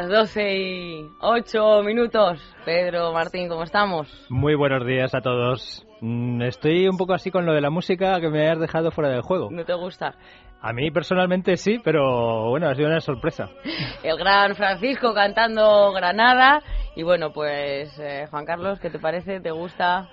Las 12 y 8 minutos. Pedro, Martín, ¿cómo estamos? Muy buenos días a todos. Mm, Estoy un poco así con lo de la música que me has dejado fuera del juego. ¿No te gusta? A mí personalmente sí, pero bueno, ha sido una sorpresa. El gran Francisco cantando Granada. Y bueno, pues eh, Juan Carlos, ¿qué te parece? ¿Te gusta?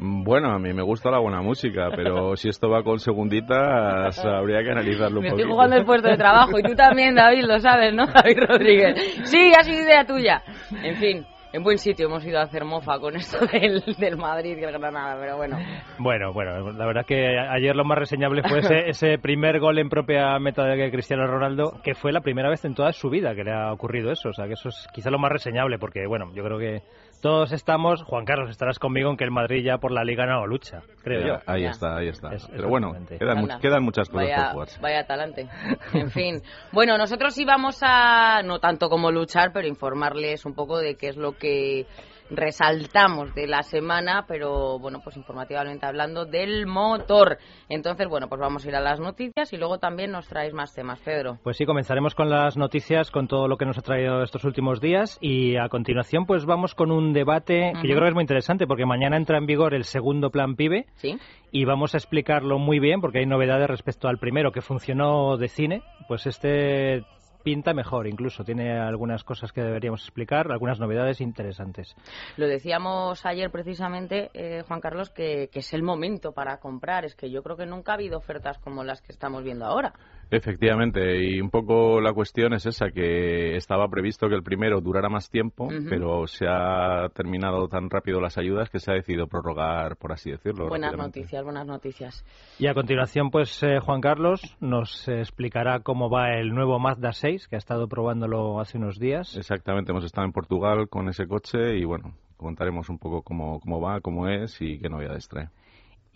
Bueno, a mí me gusta la buena música, pero si esto va con segunditas, habría que analizarlo un Me poquito. estoy jugando el puesto de trabajo y tú también, David, lo sabes, ¿no? David Rodríguez. Sí, ha sido idea tuya. En fin, en buen sitio hemos ido a hacer mofa con esto del, del Madrid y el Granada, pero bueno. Bueno, bueno, la verdad que ayer lo más reseñable fue ese, ese primer gol en propia meta de Cristiano Ronaldo, que fue la primera vez en toda su vida que le ha ocurrido eso. O sea, que eso es quizá lo más reseñable, porque bueno, yo creo que todos estamos, Juan Carlos, estarás conmigo en que el Madrid ya por la liga no lucha, creo yo. Ahí Ya. está, ahí está. Es- pero bueno, quedan, mu- quedan muchas cosas por Vaya, jugarse. vaya talante. En fin. Bueno, nosotros íbamos a, no tanto como luchar, pero informarles un poco de qué es lo que resaltamos de la semana, pero bueno, pues informativamente hablando del motor. Entonces, bueno, pues vamos a ir a las noticias y luego también nos traéis más temas, Pedro. Pues sí, comenzaremos con las noticias, con todo lo que nos ha traído estos últimos días y a continuación pues vamos con un debate que yo creo que es muy interesante porque mañana entra en vigor el segundo plan PIBE ¿Sí? y vamos a explicarlo muy bien porque hay novedades respecto al primero que funcionó de cine, pues este pinta mejor incluso, tiene algunas cosas que deberíamos explicar, algunas novedades interesantes. Lo decíamos ayer precisamente, eh, Juan Carlos, que, que es el momento para comprar. Es que yo creo que nunca ha habido ofertas como las que estamos viendo ahora. Efectivamente, y un poco la cuestión es esa, que estaba previsto que el primero durara más tiempo, pero se ha terminado tan rápido las ayudas que se ha decidido prorrogar, por así decirlo. Buenas noticias, buenas noticias. Y a continuación pues eh, Juan Carlos nos explicará cómo va el nuevo Mazda 6 que ha estado probándolo hace unos días. Exactamente, hemos estado en Portugal con ese coche y bueno, contaremos un poco cómo, cómo va, cómo es y qué novedades trae.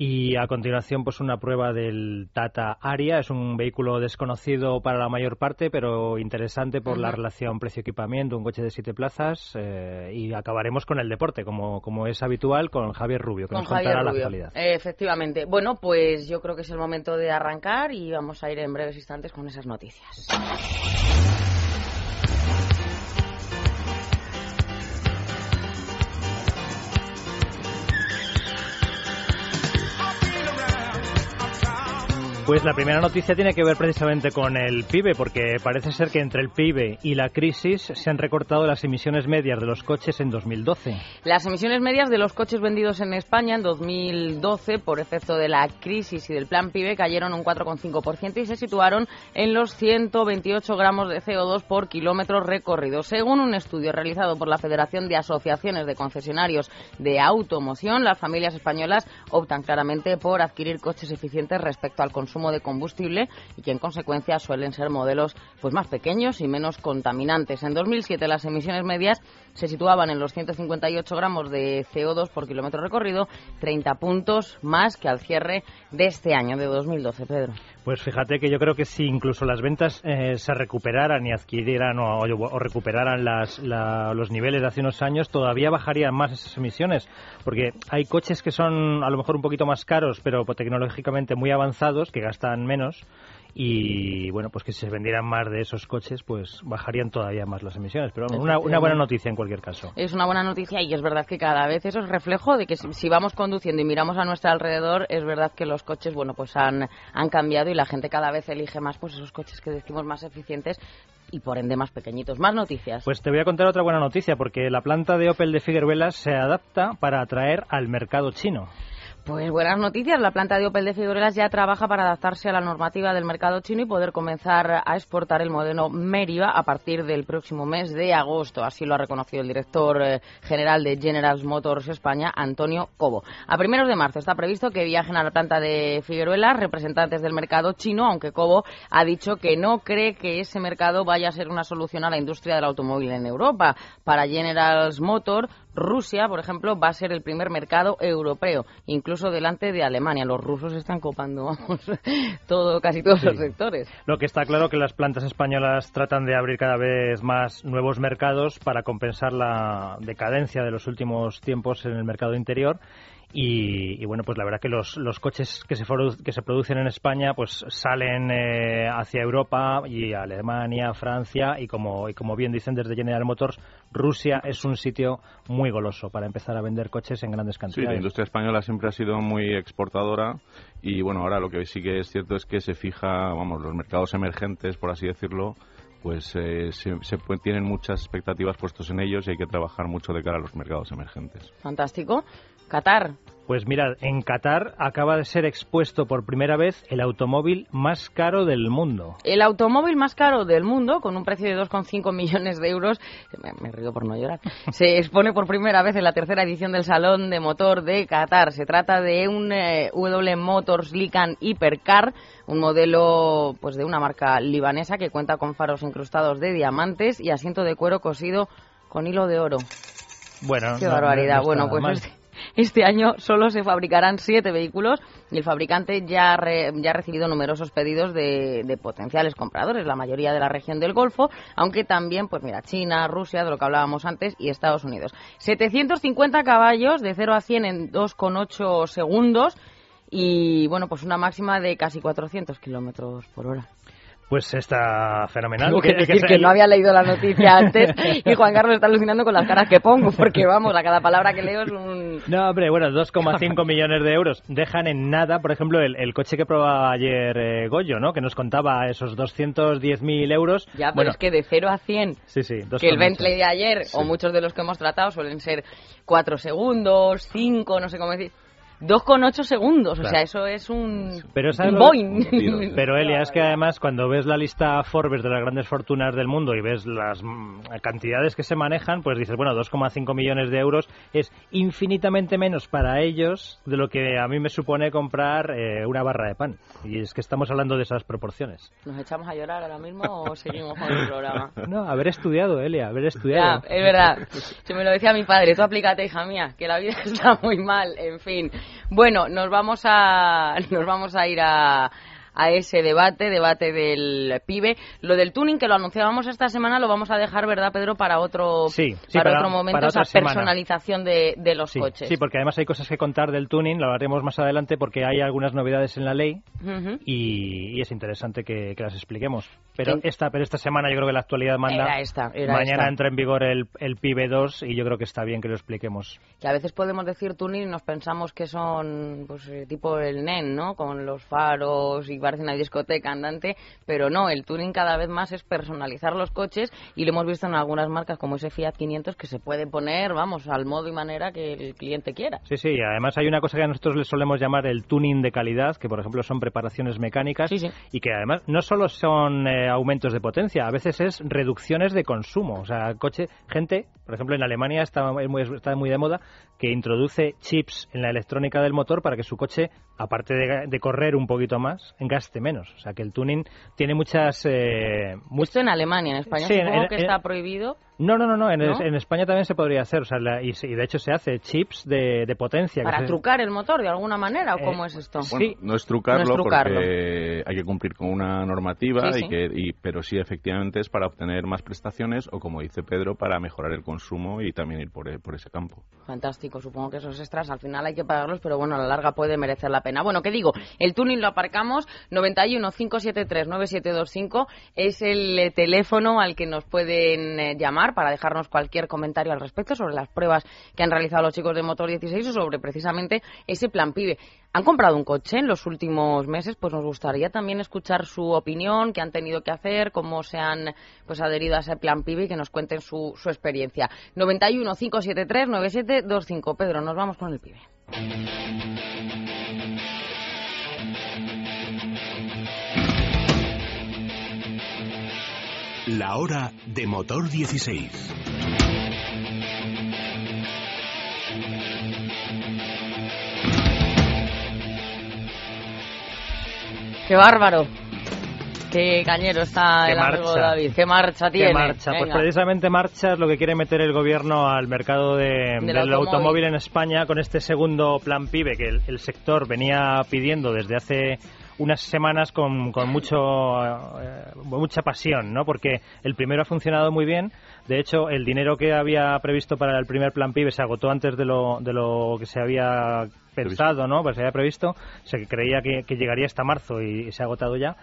Y a continuación, pues una prueba del Tata Aria. Es un vehículo desconocido para la mayor parte, pero interesante por la Ujú. relación precio-equipamiento, un coche de siete plazas. eh, y acabaremos con el deporte, como, como es habitual, con Javier Rubio, que Con nos contará Javier la Rubio. actualidad. Eh, efectivamente. Bueno, pues yo creo que es el momento de arrancar y vamos a ir en breves instantes con esas noticias. Pues la primera noticia tiene que ver precisamente con el PIB, porque parece ser que entre el PIB y la crisis se han recortado las emisiones medias de los coches en 2012. Las emisiones medias de los coches vendidos en España en 2012 por efecto de la crisis y del plan PIB cayeron un 4,5% y se situaron en los 128 gramos de CO2 por kilómetro recorrido. Según un estudio realizado por la Federación de Asociaciones de Concesionarios de Automoción, las familias españolas optan claramente por adquirir coches eficientes respecto al consumo de combustible y que en consecuencia suelen ser modelos pues más pequeños y menos contaminantes. En 2007 las emisiones medias se situaban en los 158 gramos de CO2 por kilómetro recorrido, 30 puntos más que al cierre de este año, de 2012, Pedro. Pues fíjate que yo creo que si incluso las ventas eh, se recuperaran y adquirieran o, o recuperaran las, la- los niveles de hace unos años, todavía bajarían más esas emisiones. Porque hay coches que son a lo mejor un poquito más caros, pero tecnológicamente muy avanzados, que gastan menos. Y bueno, pues que si se vendieran más de esos coches, pues bajarían todavía más las emisiones. Pero bueno, una, una buena noticia en cualquier caso. Es una buena noticia y es verdad que cada vez eso es reflejo de que si, si vamos conduciendo y miramos a nuestro alrededor, es verdad que los coches, bueno, pues han, han cambiado y la gente cada vez elige más pues esos coches que decimos más eficientes y por ende más pequeñitos. Más noticias. Pues te voy a contar otra buena noticia, porque la planta de Opel de Figueruelas se adapta para atraer al mercado chino. Pues buenas noticias. La planta de Opel de Figueroas ya trabaja para adaptarse a la normativa del mercado chino y poder comenzar a exportar el modelo Meriva a partir del próximo mes de agosto. Así lo ha reconocido el director eh, general de General Motors España, Antonio Cobo. A primeros de marzo está previsto que viajen a la planta de Figueruelas representantes del mercado chino, aunque Cobo ha dicho que no cree que ese mercado vaya a ser una solución a la industria del automóvil en Europa. Para General Motors, Rusia, por ejemplo, va a ser el primer mercado europeo, incluso delante de Alemania. Los rusos están copando, vamos, todo, casi todos los sectores. Lo que está claro que las plantas españolas tratan de abrir cada vez más nuevos mercados para compensar la decadencia de los últimos tiempos en el mercado interior y, bueno, pues la verdad que los, los coches que se, que se producen en España pues salen eh, hacia Europa y Alemania, Francia y como, y como bien dicen desde General Motors, Rusia es un sitio muy goloso para empezar a vender coches en grandes cantidades. Sí, la industria española siempre ha sido muy exportadora y bueno, ahora lo que sí que es cierto es que se fija, vamos, los mercados emergentes, por así decirlo, pues eh, se, se, tienen muchas expectativas puestos en ellos y hay que trabajar mucho de cara a los mercados emergentes. Fantástico. Qatar. Pues mirad, en Qatar acaba de ser expuesto por primera vez el automóvil más caro del mundo. El automóvil más caro del mundo, con un precio de 2,5 millones de euros, me, río por no llorar, se expone por primera vez en la tercera edición del Salón de Motor de Qatar. Se trata de un eh, W Motors Lican Hypercar, un modelo pues de una marca libanesa que cuenta con faros incrustados de diamantes y asiento de cuero cosido con hilo de oro. Bueno, qué barbaridad. bueno, pues este año solo se fabricarán siete vehículos y el fabricante ya, ya ha recibido numerosos pedidos de, de, potenciales compradores, la mayoría de la región del Golfo, aunque también, pues mira, China, Rusia, de lo que hablábamos antes, y Estados Unidos. 750 caballos de 0 a 100 en 2,8 segundos y, bueno, pues una máxima de casi 400 kilómetros por hora. Pues está fenomenal. Tengo que, decir que, no había leído la noticia antes y Juan Carlos está alucinando con las caras que pongo, porque vamos, a cada palabra que leo es un... No, hombre, bueno, 2,5 millones de euros dejan en nada, por ejemplo, el, coche que probaba ayer eh, Goyo, ¿no? Que nos contaba esos 210.000 euros. Ya, pero es que de 0 a 100, sí, sí, que el Bentley de ayer, o muchos de los que hemos tratado, suelen ser 4 segundos, 5, no sé cómo decir 2,8 segundos, o sea, eso es un, pero Boeing. Pero Elia, es que además cuando ves la lista Forbes de las grandes fortunas del mundo y ves las mm, cantidades que se manejan, pues dices, bueno, 2,5 millones de euros es infinitamente menos para ellos de lo que a mí me supone comprar eh, una barra de pan. Y es que estamos hablando de esas proporciones. ¿Nos echamos a llorar ahora mismo o seguimos con el programa? No, haber estudiado, Elia, haber estudiado. Ya, es verdad. Se me lo decía mi padre, tú aplícate, hija mía, que la vida está muy mal, en fin. Bueno, nos vamos a, nos vamos a ir a, a ese debate, debate del pibe. Lo del tuning que lo anunciábamos esta semana lo vamos a dejar, ¿verdad, Pedro, para otro, para, otro momento, esa personalización de, de los coches. Sí, porque además hay cosas que contar del tuning, lo haremos más adelante porque hay algunas novedades en la ley y, es interesante que, las expliquemos. Pero esta, pero esta semana yo creo que la actualidad manda. Mañana entra en vigor el, el PIB 2 y yo creo que está bien que lo expliquemos. Que a veces podemos decir tuning y nos pensamos que son pues eh, tipo el NEN, ¿no? Con los faros y parece una discoteca andante, pero no, el tuning cada vez más es personalizar los coches y lo hemos visto en algunas marcas como ese Fiat 500 que se puede poner, vamos, al modo y manera que el cliente quiera. Sí, sí, además hay una cosa que a nosotros le solemos llamar el tuning de calidad, que por ejemplo son preparaciones mecánicas y que además no solo son eh, aumentos de potencia, a veces es reducciones de consumo, o sea, coche, gente, por ejemplo en Alemania está muy, está muy de moda que introduce chips en la electrónica del motor para que su coche, aparte de, de correr un poquito más, gaste menos. O sea que el tuning tiene muchas... Eh, Esto en Alemania, en España supongo que está prohibido. No, no, no, no. En, España también se podría hacer. O sea, y, de hecho se hace chips de, potencia. ¿Para trucar el motor de alguna manera o eh, cómo es esto? sí. no es trucarlo, porque hay que cumplir con una normativa, Y que, pero sí efectivamente es para obtener más prestaciones o, como dice Pedro, para mejorar el consumo y también ir por, por ese campo. Fantástico. Supongo que esos extras al final hay que pagarlos, pero bueno, a la larga puede merecer la pena. Bueno, ¿qué digo? El tuning lo aparcamos. 91 573 9725 es el eh, teléfono al que nos pueden eh, para dejarnos cualquier comentario al respecto sobre las pruebas que han realizado los chicos de Motor 16 o sobre precisamente ese plan PIBE. ¿Han comprado un coche en los últimos meses? Pues nos gustaría también escuchar su opinión, qué han tenido que hacer, cómo se han pues adherido a ese plan PIBE y que nos cuenten su, su experiencia. 91 573 9725. Pedro, nos vamos con el PIBE. La hora de motor 16. ¡Qué bárbaro! Qué cañero está Qué el amigo marcha. David. Qué marcha tiene. ¿Qué marcha? Pues Venga. precisamente marcha es lo que quiere meter el gobierno al mercado de- Del del, automóvil. automóvil. en España con este segundo plan PIBE que el, el sector venía pidiendo desde hace unas semanas con, con mucho eh, mucha pasión, ¿no? Porque el primero ha funcionado muy bien. De hecho, el dinero que había previsto para el primer plan PIBE se agotó antes de lo, de lo que se había pensado, ¿no? Pues se había previsto. Se creía que, que llegaría hasta marzo y, se ha agotado ya.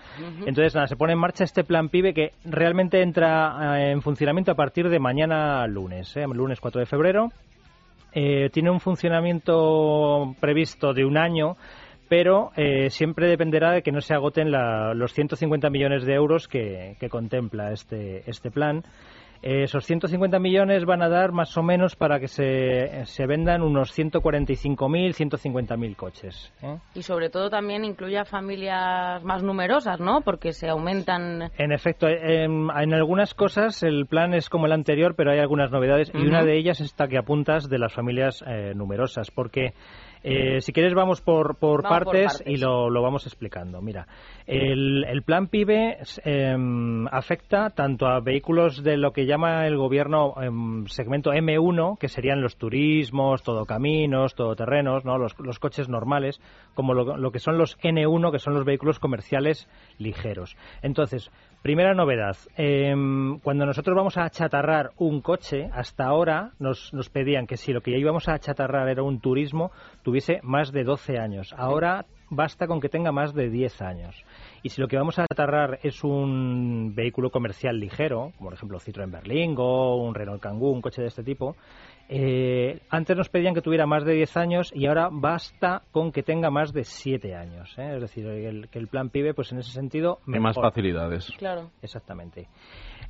Entonces, nada, se pone en marcha este plan PIBE que realmente entra eh, en funcionamiento a partir de mañana lunes, ¿eh? lunes 4 de febrero. Eh, tiene un funcionamiento previsto de un año, pero eh, siempre dependerá de que no se agoten la- los 150 millones de euros que, que contempla este, este plan. Eh, esos 150 millones van a dar más o menos para que se, se vendan unos 145.000, 150.000 coches. ¿eh? Y sobre todo también incluye a familias más numerosas, ¿no? Porque se aumentan... En efecto, en, en algunas cosas el plan es como el anterior, pero hay algunas novedades y una de ellas es esta que apuntas de las familias eh, numerosas, porque eh, si quieres vamos por, por, Vamos por partes y lo, lo vamos explicando. Mira, el, el plan PIBE em, afecta tanto a vehículos de lo que llama el gobierno em, segmento M1, que serían los turismos, todocaminos, todoterrenos, ¿no? los, los coches normales, como lo, lo que son los N1, que son los vehículos comerciales ligeros. Entonces, primera novedad, em, cuando nosotros vamos a achatarrar un coche, hasta ahora nos, nos pedían que si lo que íbamos a achatarrar era un turismo, tuviese más de 12 años. Ahora basta con que tenga más de 10 años. Y si lo que vamos a atarrar es un vehículo comercial ligero, como por ejemplo Citroën Berlingo, un Renault Kangoo, un coche de este tipo, eh, antes nos pedían que tuviera más de 10 años y ahora basta con que tenga más de 7 años. ¿eh? Es decir, el- que el plan PIBE, pues en ese sentido, Hay más mejor. facilidades. Claro. Exactamente.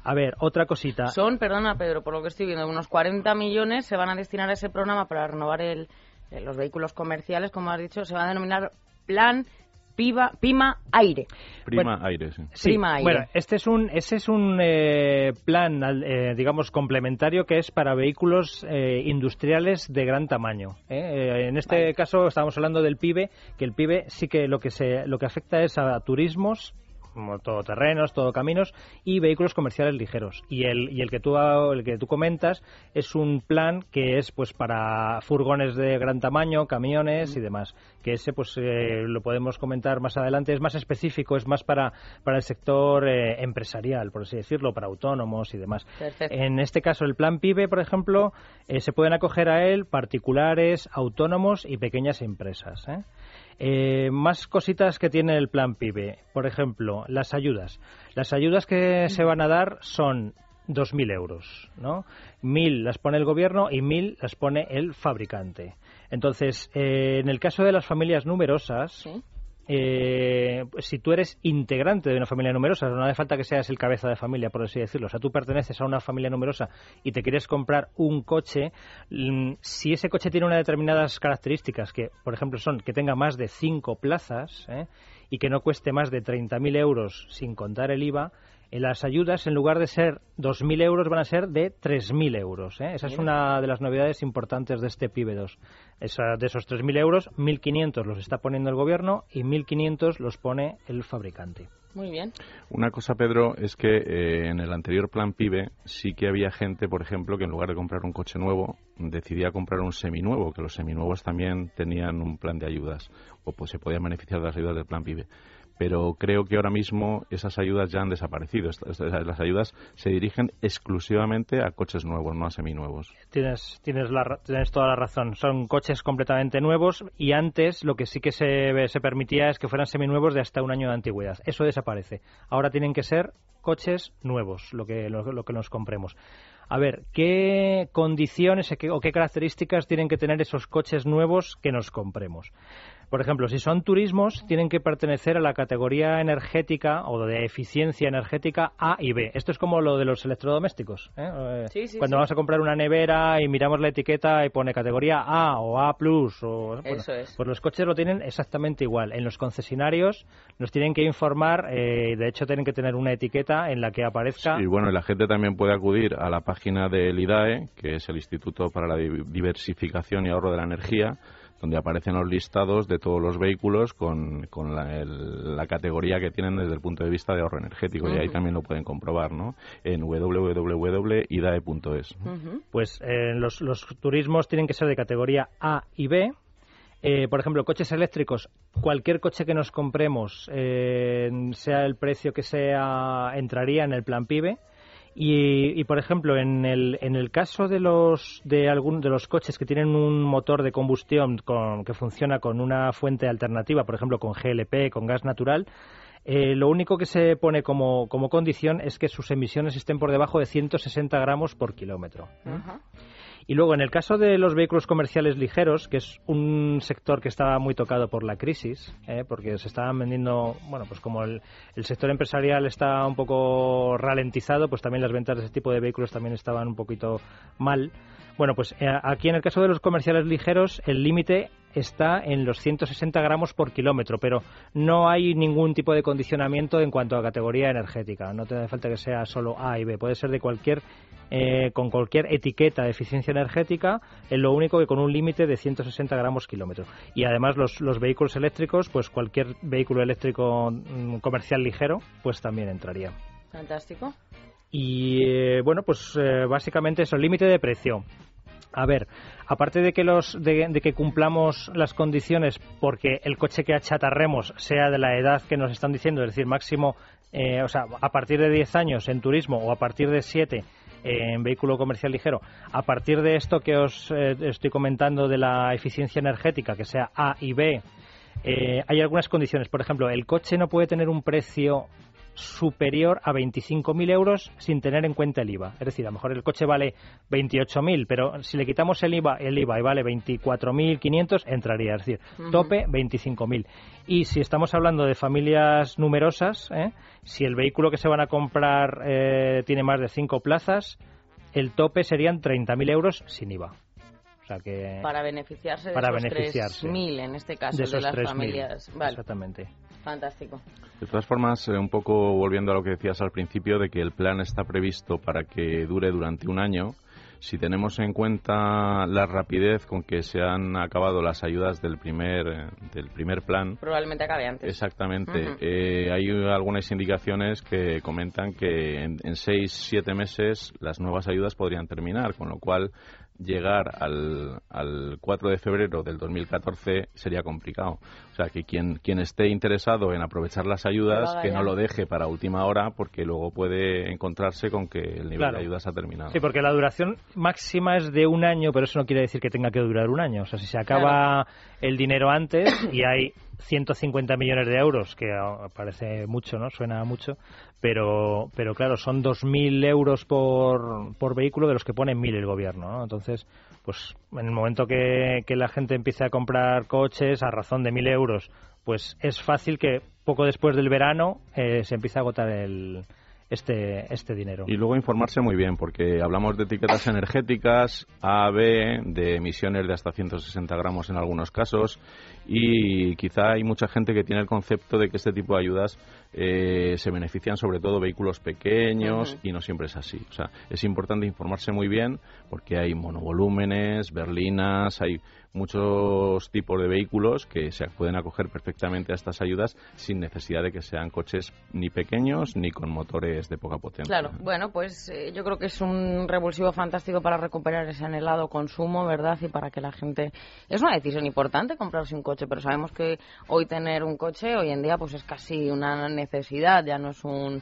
A ver, otra cosita. Son, perdona Pedro, por lo que estoy viendo, unos 40 millones se van a destinar a ese programa para renovar el, eh, los vehículos comerciales, como has dicho, se va a denominar Plan Piva, Pima Aire. Prima aire, sí. Sí, Prima aire. bueno, este es un, ese es un eh, plan, al- eh, digamos, complementario que es para vehículos eh, industriales de gran tamaño. ¿eh? Eh, en este Vale. caso estamos hablando del PIBE, que el PIBE sí que lo que se, lo que afecta es a turismos como todoterrenos, todocaminos y vehículos comerciales ligeros. Y el, y el que tú el que tú comentas es un plan que es pues para furgones de gran tamaño, camiones y demás. Que ese pues eh, lo podemos comentar más adelante. Es más específico, es más para, para el sector eh, empresarial, por así decirlo, para autónomos y demás. Perfecto. En este caso, el plan PIBE, por ejemplo, eh, se pueden acoger a él particulares, autónomos y pequeñas empresas. ¿eh? Eh, más cositas que tiene el plan PIBE. Por ejemplo, las ayudas. Las ayudas que se van a dar son 2.000 euros, ¿no? 1.000 las pone el gobierno y 1.000 las pone el fabricante. Entonces, eh, en el caso de las familias numerosas. Eh, si tú eres integrante de una familia numerosa, no hace falta que seas el cabeza de familia, por así decirlo. O sea, tú perteneces a una familia numerosa y te quieres comprar un coche, mm, si ese coche tiene unas determinadas características, que por ejemplo son que tenga más de cinco plazas ¿eh? y que no cueste más de 30.000 euros sin contar el IVA, las ayudas, en lugar de ser 2.000 euros, van a ser de 3.000 euros. ¿eh? Esa es una de las novedades importantes de este PIBE 2. Esa- de esos 3.000 euros, 1.500 los está poniendo el gobierno y 1.500 los pone el fabricante. Muy bien. Una cosa, Pedro, es que eh, en el anterior plan PIBE sí que había gente, por ejemplo, que en lugar de comprar un coche nuevo, decidía comprar un seminuevo, que los seminuevos también tenían un plan de ayudas, o pues se podían beneficiar de las ayudas del plan PIBE. Pero creo que ahora mismo esas ayudas ya han desaparecido. Las ayudas se dirigen exclusivamente a coches nuevos, no a seminuevos. Tienes, tienes, la, tienes toda la razón. Son coches completamente nuevos y antes lo que sí que se, permitía es que fueran seminuevos de hasta un año de antigüedad. Eso desaparece. Ahora tienen que ser coches nuevos, lo que, lo, que nos compremos. A ver, ¿qué condiciones o qué características tienen que tener esos coches nuevos que nos compremos? Por ejemplo, si son turismos, tienen que pertenecer a la categoría energética o de eficiencia energética A y B. Esto es como lo de los electrodomésticos. ¿eh? Sí, sí, Cuando sí. vamos a comprar una nevera y miramos la etiqueta y pone categoría A o A+, o, bueno, Eso es. pues los coches lo tienen exactamente igual. En los concesionarios nos tienen que informar, eh, de hecho tienen que tener una etiqueta en la que aparezca Y bueno, y la gente también puede acudir a la página del IDAE, que es el Instituto para la Di- Diversificación y Ahorro de la Energía, donde aparecen los listados de todos los vehículos con, con la, el- la categoría que tienen desde el punto de vista de ahorro energético. Y ahí también lo pueden comprobar, ¿no? En www.idae.es. Ujú. Pues eh, los, los turismos tienen que ser de categoría A y B. Eh, por ejemplo, coches eléctricos, cualquier coche que nos compremos, eh, sea el precio que sea, entraría en el plan PIBE. Y, y, por ejemplo, en el, en el caso de los de algún de los coches que tienen un motor de combustión con, que funciona con una fuente alternativa, por ejemplo, con GLP, con gas natural, eh, lo único que se pone como, como condición es que sus emisiones estén por debajo de 160 gramos por kilómetro. Y luego, en el caso de los vehículos comerciales ligeros, que es un sector que estaba muy tocado por la crisis, ¿eh? porque se estaban vendiendo, bueno, pues como el, el sector empresarial está un poco ralentizado, pues también las ventas de ese tipo de vehículos también estaban un poquito mal. Bueno, pues eh, aquí en el caso de los comerciales ligeros, el límite está en los 160 gramos por kilómetro, pero no hay ningún tipo de condicionamiento en cuanto a categoría energética. No te hace falta que sea solo A y B. Puede ser de cualquier, eh, con cualquier etiqueta de eficiencia energética, en lo único que con un límite de 160 gramos kilómetro. Y además los, los vehículos eléctricos, pues cualquier vehículo eléctrico mm, comercial ligero, pues también entraría. Fantástico. Y eh, bueno, pues eh, básicamente eso, límite de precio. A ver, aparte de que los de, de que cumplamos las condiciones porque el coche que achatarremos sea de la edad que nos están diciendo, es decir, máximo, eh, o sea, a partir de 10 años en turismo o a partir de 7 en vehículo comercial ligero, a partir de esto que os eh, estoy comentando de la eficiencia energética, que sea A y B, eh, hay algunas condiciones. Por ejemplo, el coche no puede tener un precio superior a 25.000 euros sin tener en cuenta el IVA. Es decir, a lo mejor el coche vale 28.000, pero si le quitamos el IVA, el IVA y vale 24.500, entraría. Es decir, tope 25.000. Y si estamos hablando de familias numerosas, ¿eh? si el vehículo que se van a comprar eh, tiene más de 5 plazas, el tope serían 30.000 euros sin IVA. O sea que Para beneficiarse de Para esos beneficiarse. 3.000 en este caso de de, las 3.000. familias. Vale, Exactamente. Fantástico. De todas formas, eh, un poco volviendo a lo que decías al principio, de que el plan está previsto para que dure durante un año, si tenemos en cuenta la rapidez con que se han acabado las ayudas del primer, eh, del primer plan, Probablemente acabe antes. Exactamente. Eh, hay algunas indicaciones que comentan que en, en seis, siete meses las nuevas ayudas podrían terminar, con lo cual llegar al, al 4 de febrero del 2014 sería complicado. O sea, que quien, quien esté interesado en aprovechar las ayudas, Que no lo deje para última hora, porque luego puede encontrarse con que el nivel Claro. de ayudas ha terminado. Sí, porque la duración máxima es de un año, pero eso no quiere decir que tenga que durar un año. O sea, si se acaba el dinero antes y hay 150 millones de euros, que ah, parece mucho, ¿no? Suena mucho, pero, pero claro, son 2.000 euros por, por vehículo de los que pone 1.000 el gobierno, ¿no? Entonces, pues en el momento que, que la gente empiece a comprar coches a razón de 1.000 euros, pues es fácil que poco después del verano eh, se empiece a agotar el, este, este dinero. Y luego informarse muy bien, porque hablamos de etiquetas energéticas, A, B, de emisiones de hasta 160 gramos en algunos casos, y quizá hay mucha gente que tiene el concepto de que este tipo de ayudas eh, se benefician sobre todo vehículos pequeños, y no siempre es así. O sea, es importante informarse muy bien, porque hay monovolúmenes, berlinas, hay muchos tipos de vehículos que se pueden acoger perfectamente a estas ayudas sin necesidad de que sean coches ni pequeños ni con motores de poca potencia. Claro, bueno, pues eh, yo creo que es un revulsivo fantástico para recuperar ese anhelado consumo, ¿verdad? Y para que la gente... Es una decisión importante comprarse un coche, pero sabemos que hoy tener un coche, hoy en día, pues es casi una necesidad, ya no es un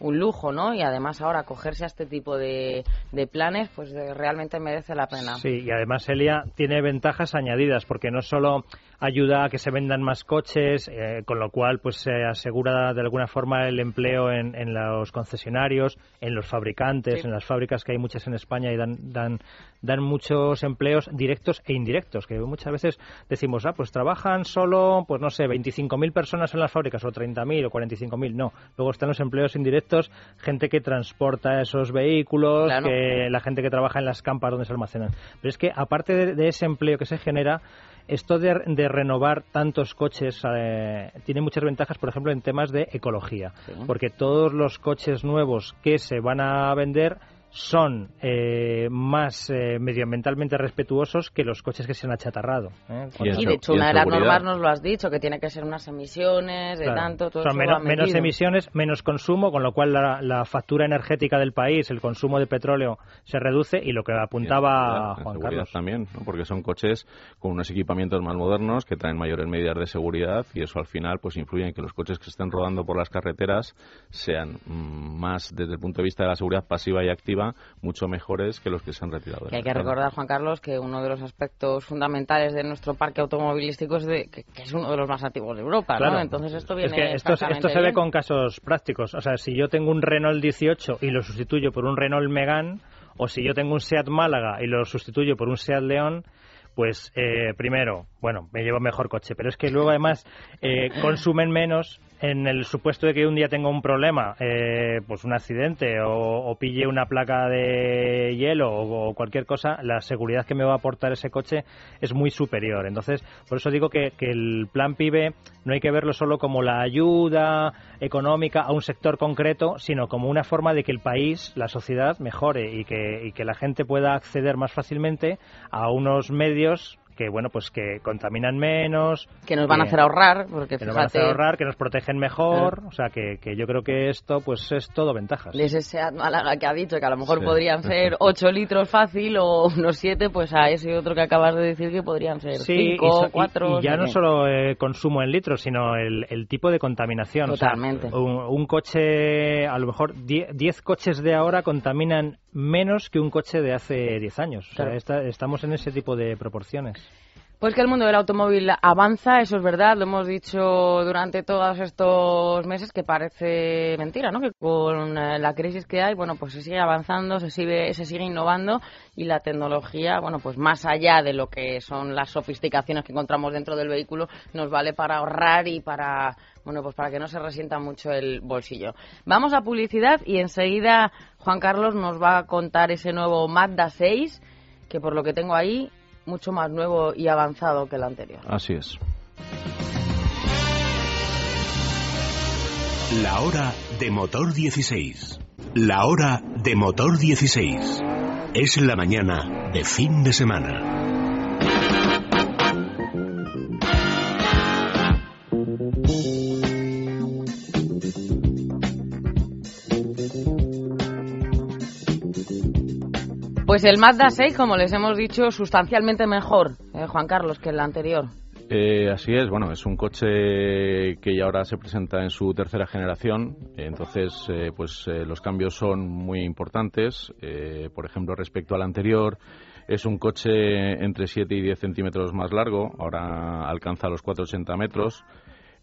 un lujo, ¿no? Y además ahora acogerse a este tipo de, de planes, pues eh, realmente merece la pena. Sí, y además Elia tiene ventajas añadidas, porque no solo ayuda a que se vendan más coches, eh, con lo cual pues se asegura de alguna forma el empleo en, en los concesionarios, en los fabricantes, en las fábricas que hay muchas en España y dan, dan, dan muchos empleos directos e indirectos, que muchas veces decimos, ah, pues trabajan solo, pues no sé, 25.000 personas en las fábricas o 30.000 o 45.000, no. Luego están los empleos indirectos, gente que transporta esos vehículos, que la gente que trabaja en las campas donde se almacenan. Pero es que aparte de ese empleo que se genera, esto de, renovar tantos coches eh, tiene muchas ventajas, por ejemplo, en temas de ecología, porque todos los coches nuevos que se van a vender son eh, más eh, medioambientalmente respetuosos que los coches que se han achatarrado. ¿eh? Y, de hecho, una de las normas nos lo has dicho, que tiene que ser unas emisiones de tanto. Todo son menos, emisiones, menos consumo, con lo cual la, factura energética del país, el consumo de petróleo se reduce y lo que apuntaba Juan Carlos. también, porque son coches con unos equipamientos más modernos que traen mayores medidas de seguridad y eso al final pues influye en que los coches que estén rodando por las carreteras sean mm, más desde el punto de vista de la seguridad pasiva y activa mucho mejores que los que se han retirado. hay que recordar, Juan Carlos, que uno de los aspectos fundamentales de nuestro parque automovilístico es de, que, es uno de los más antiguos de Europa, ¿no? Entonces esto viene esto, se ve con casos prácticos. O sea, si yo tengo un Renault 18 y lo sustituyo por un Renault Megane, o si yo tengo un Seat Málaga y lo sustituyo por un Seat León, pues eh, primero, bueno, me llevo mejor coche, pero es que luego además eh, consumen menos en el supuesto de que un día tenga un problema, eh, pues un accidente o, pille una placa de hielo o, cualquier cosa, la seguridad que me va a aportar ese coche es muy superior. Entonces, por eso digo que, el plan PIBE no hay que verlo solo como la ayuda económica a un sector concreto, sino como una forma de que el país, la sociedad, mejore y que, y que la gente pueda acceder más fácilmente a unos medios que bueno pues que contaminan menos que nos van a hacer ahorrar porque que nos van a hacer ahorrar que nos protegen mejor o sea que, que, yo creo que esto pues es todo ventajas. De ese Málaga que ha dicho que a lo mejor podrían ser 8 litros fácil o unos 7 pues a ese otro que acabas de decir que podrían ser 5 4 y, ya no solo eh, consumo en litros sino el, el tipo de contaminación totalmente. un, coche a lo mejor 10 coches de ahora contaminan menos que un coche de hace 10 años. O sea, estamos en ese tipo de proporciones. Pues que el mundo del automóvil avanza, eso es verdad, lo hemos dicho durante todos estos meses, que parece mentira, ¿no? Que con eh, la crisis que hay, bueno, pues se sigue avanzando, se sigue, se sigue innovando y la tecnología, bueno, pues más allá de lo que son las sofisticaciones que encontramos dentro del vehículo, nos vale para ahorrar y para, bueno, pues para que no se resienta mucho el bolsillo. Vamos a publicidad y enseguida Juan Carlos nos va a contar ese nuevo Mazda 6, que por lo que tengo ahí mucho más nuevo y avanzado que el anterior. Así es. La hora de motor 16. La hora de motor 16. Es la mañana de fin de semana. El Mazda 6, como les hemos dicho, sustancialmente mejor, eh, Juan Carlos, que el anterior. Eh, así es, bueno, es un coche que ya ahora se presenta en su tercera generación, entonces eh, pues los cambios son muy importantes. por ejemplo, respecto al anterior, es un coche entre 7 y 10 centímetros más largo, ahora alcanza los 480 metros.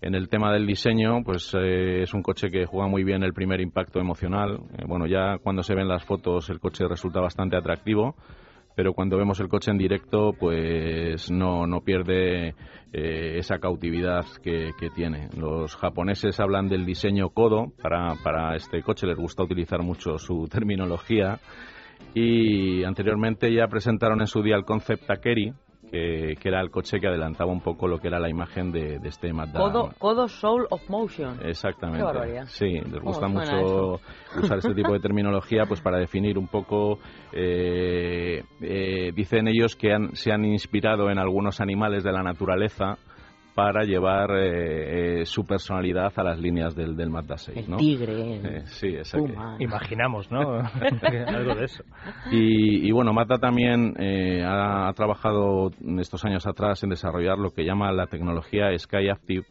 En el tema del diseño, pues eh, es un coche que juega muy bien el primer impacto emocional. Eh, bueno, ya cuando se ven las fotos el coche resulta bastante atractivo, pero cuando vemos el coche en directo, pues no, no pierde eh, esa cautividad que, tiene. Los japoneses hablan del diseño Kodo para, para este coche, les gusta utilizar mucho su terminología. Y anteriormente ya presentaron en su día el concept Takeri, que, era el coche que adelantaba un poco lo que era la imagen de, este Mazda. Codo, Soul of Motion. Exactamente. Sí, les gusta mucho usar este tipo de terminología pues para definir un poco, eh, eh, dicen ellos que se han inspirado en algunos animales de la naturaleza para llevar eh, eh, su personalidad a las líneas del, del Mazda 6. El tigre. Eh, sí, exacto. Imaginamos, ¿no? Algo de eso. Y, bueno, Mazda también ha, trabajado estos años atrás en desarrollar lo que llama la tecnología Sky Active,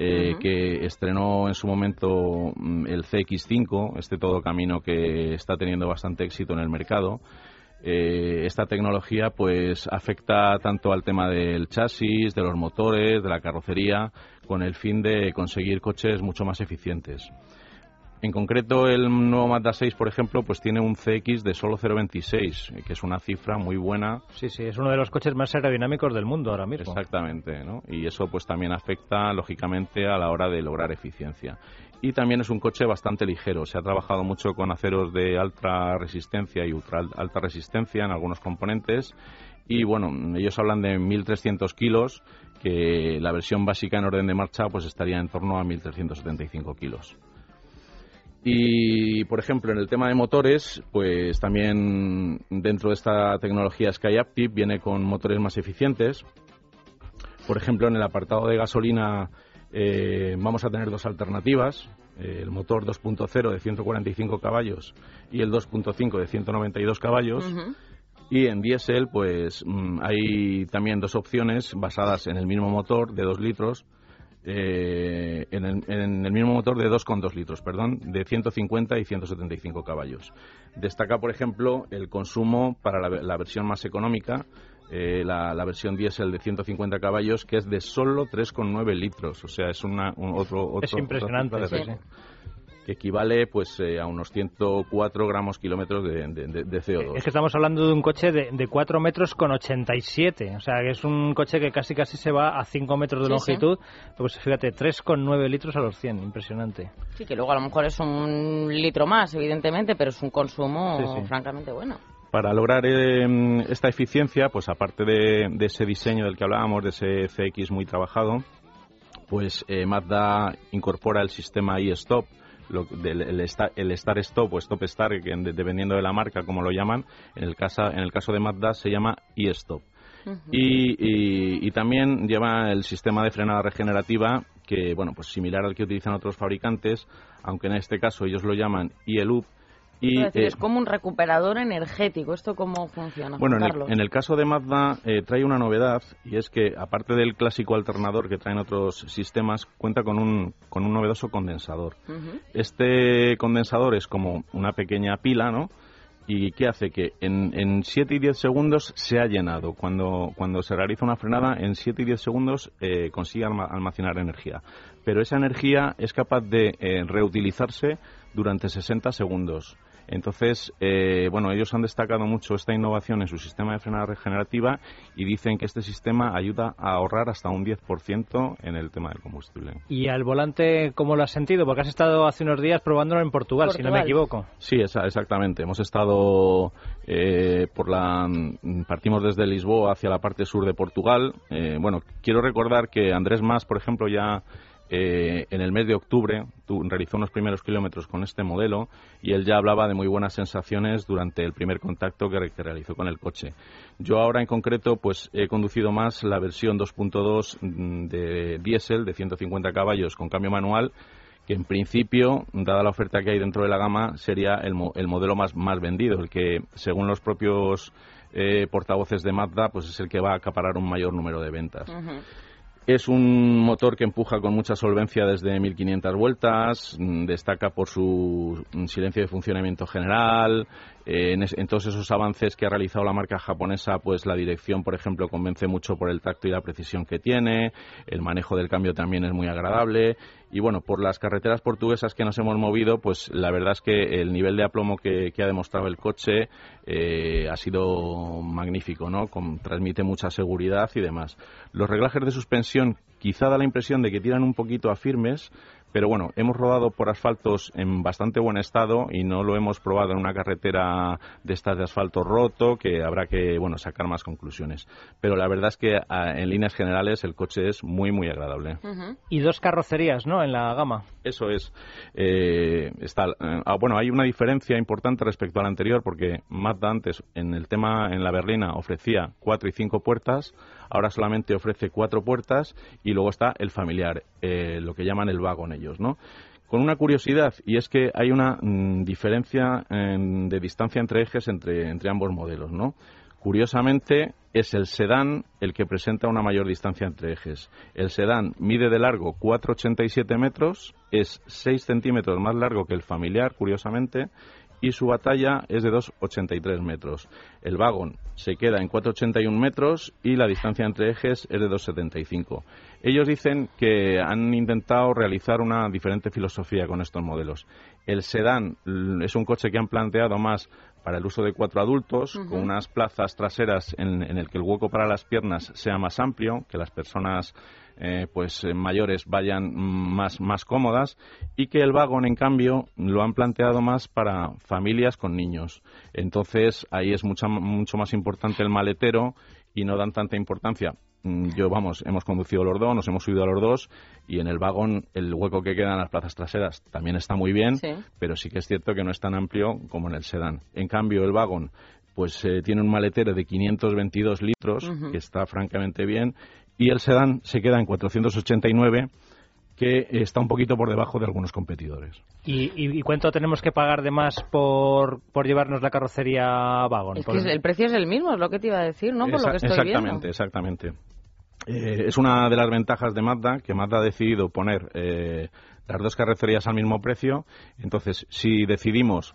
eh, que estrenó en su momento mm, el CX5, este todo camino que está teniendo bastante éxito en el mercado. Eh, esta tecnología pues afecta tanto al tema del chasis, de los motores, de la carrocería, con el fin de conseguir coches mucho más eficientes. En concreto, el nuevo Mazda 6, por ejemplo, pues tiene un CX de solo 0,26, que es una cifra muy buena. Sí, sí, es uno de los coches más aerodinámicos del mundo ahora mismo. Exactamente, ¿no? Y eso pues también afecta, lógicamente, a la hora de lograr eficiencia. Y también es un coche bastante ligero. Se ha trabajado mucho con aceros de alta resistencia y ultra alta resistencia en algunos componentes. Y bueno, ellos hablan de 1.300 kilos, que la versión básica en orden de marcha pues estaría en torno a 1.375 kilos. Y, por ejemplo, en el tema de motores, pues también dentro de esta tecnología SkyAptive viene con motores más eficientes. Por ejemplo, en el apartado de gasolina eh, vamos a tener dos alternativas. Eh, el motor 2.0 de 145 caballos y el 2.5 de 192 caballos. Y en diésel, pues mm, hay también dos opciones basadas en el mismo motor de 2 litros eh, en, el, mismo motor de 2,2 litros, perdón, de 150 y 175 caballos. Destaca, por ejemplo, el consumo para la, versión más económica, eh, la, versión diésel de 150 caballos, que es de solo 3,9 litros. O sea, es una, otro, otro, Es impresionante que equivale pues eh, a unos 104 gramos kilómetros de, CO2. Es que estamos hablando de un coche de, de 4 metros con 87, o sea, que es un coche que casi casi se va a 5 metros de longitud, pues fíjate, 3,9 litros a los 100, impresionante. Sí, que luego a lo mejor es un litro más, evidentemente, pero es un consumo francamente bueno. Para lograr eh, esta eficiencia, pues aparte de, ese diseño del que hablábamos, de ese CX muy trabajado, pues eh, Mazda incorpora el sistema e-stop, del, el, el Star Stop o Stop Star, dependiendo de la marca, como lo llaman, en el, caso, en el caso de Mazda se llama e-Stop. y, y, también lleva el sistema de frenada regenerativa que, bueno, pues similar al que utilizan otros fabricantes, aunque en este caso ellos lo llaman e-Loop, y, es, eh, como un recuperador energético. ¿Esto cómo funciona? Bueno, en el, caso de Mazda eh, trae una novedad y es que aparte del clásico alternador que traen otros sistemas, cuenta con un, con un novedoso condensador. Este condensador es como una pequeña pila, ¿no? ¿Y qué hace? Que en, en 7 y 10 segundos se ha llenado. Cuando, cuando se realiza una frenada, en 7 y 10 segundos eh, consigue almacenar energía. Pero esa energía es capaz de eh, reutilizarse durante 60 segundos. Entonces, eh, bueno, ellos han destacado mucho esta innovación en su sistema de frenada regenerativa y dicen que este sistema ayuda a ahorrar hasta un 10% en el tema del combustible. ¿Y al volante cómo lo has sentido? Porque has estado hace unos días probándolo en Portugal, si no me equivoco. Sí, exactamente. Hemos estado eh, por la partimos desde Lisboa hacia la parte sur de Portugal. Eh, bueno, quiero recordar que Andrés Más, por ejemplo, ya eh, en el mes de octubre realizó unos primeros kilómetros con este modelo y él ya hablaba de muy buenas sensaciones durante el primer contacto que, realizó con el coche. Yo ahora en concreto pues he conducido más la versión 2.2 mm, de diésel de 150 caballos con cambio manual que en principio, dada la oferta que hay dentro de la gama, sería el, modelo más, más vendido, el que según los propios eh, portavoces de Mazda, pues es el que va a acaparar un mayor número de ventas. Es un motor que empuja con mucha solvencia desde 1500 vueltas, mm, destaca por su silencio de funcionamiento general, en, todos esos avances que ha realizado la marca japonesa, pues la dirección, por ejemplo, convence mucho por el tacto y la precisión que tiene, el manejo del cambio también es muy agradable y bueno, por las carreteras portuguesas que nos hemos movido, pues la verdad es que el nivel de aplomo que, ha demostrado el coche eh, ha sido magnífico, ¿no? transmite mucha seguridad y demás. Los reglajes de suspensión quizá da la impresión de que tiran un poquito a firmes, pero bueno, hemos rodado por asfaltos en bastante buen estado y no lo hemos probado en una carretera de estas de asfalto roto, que habrá que, bueno, sacar más conclusiones. Pero la verdad es que en líneas generales el coche es muy, muy agradable. Y dos carrocerías, ¿no?, en la gama. Eso es. Eh, está, eh, ah, bueno, hay una diferencia importante respecto al anterior porque Mazda antes en el tema, en la berlina, ofrecía cuatro y cinco puertas ahora solamente ofrece cuatro puertas y luego está el familiar, eh, lo que llaman el vagón ellos, ¿no? Con una curiosidad, y es que hay una mm, diferencia de distancia entre ejes entre, entre ambos modelos, ¿no? Curiosamente, es el sedán el que presenta una mayor distancia entre ejes. El sedán mide de largo 4,87 metros, es 6 centímetros más largo que el familiar, curiosamente, y su batalla es de 2,83 metros. El vagón se queda en 4,81 metros y la distancia entre ejes es de 2,75. Ellos dicen que han intentado realizar una diferente filosofía con estos modelos. El sedán es un coche que han planteado más para el uso de cuatro adultos, con unas plazas traseras en, en el que el hueco para las piernas sea más amplio, que las personas eh, pues eh, mayores vayan más, más cómodas y que el vagón, en cambio, lo han planteado más para familias con niños. Entonces, ahí es mucha, mucho más importante el maletero y no dan tanta importancia. Mm, Yo, vamos, hemos conducido los dos, nos hemos subido a los dos y en el vagón el hueco que queda en las plazas traseras también está muy bien, Sí. pero sí que es cierto que no es tan amplio como en el sedán. En cambio, el vagón pues eh, tiene un maletero de 522 litros, que está francamente bien, y el sedán se queda en 489, que está un poquito por debajo de algunos competidores. ¿Y, cuánto tenemos que pagar de más por, por llevarnos la carrocería Vagon? Es Por- que el precio es el mismo, es lo que te iba a decir, ¿no? Por lo que estoy exactamente, viendo. exactamente. Eh, es una de las ventajas de Mazda, que Mazda ha decidido poner eh, las dos carrocerías al mismo precio. Entonces, si decidimos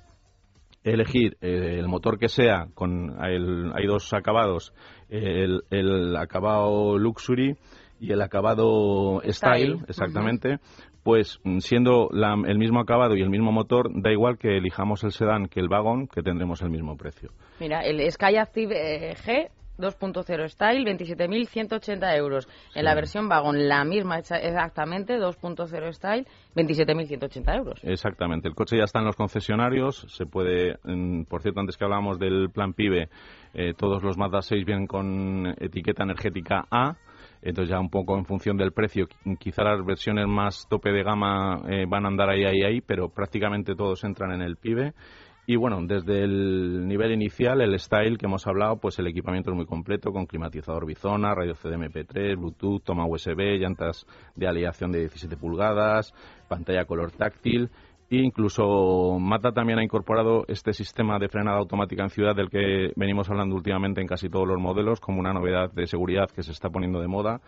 elegir eh, el motor que sea, con el- hay dos acabados, el, el acabado Luxury y el acabado Style, Style, exactamente, pues mm, siendo la- el mismo acabado y el mismo motor, da igual que elijamos el sedán que el vagón, que tendremos el mismo precio. Mira, el Sky Active eh, G 2.0 Style, 27.180 euros. En la versión Wagon, la misma exa- exactamente, 2.0 Style, 27.180 euros. Exactamente, el coche ya está en los concesionarios, se puede, mm, por cierto, antes que hablábamos del plan PIBE, eh, todos los Mazda 6 vienen con etiqueta energética A, entonces ya un poco en función del precio, qui- quizá las versiones más tope de gama eh, van a andar ahí, ahí, ahí, pero prácticamente todos entran en el PIBE. Y bueno, desde el nivel inicial, el style que hemos hablado, pues el equipamiento es muy completo, con climatizador bizona, radio CDMP3, Bluetooth, toma USB, llantas de aleación de 17 pulgadas, pantalla color táctil. E incluso Mazda también ha incorporado este sistema de frenada automática en ciudad del que venimos hablando últimamente en casi todos los modelos como una novedad de seguridad que se está poniendo de moda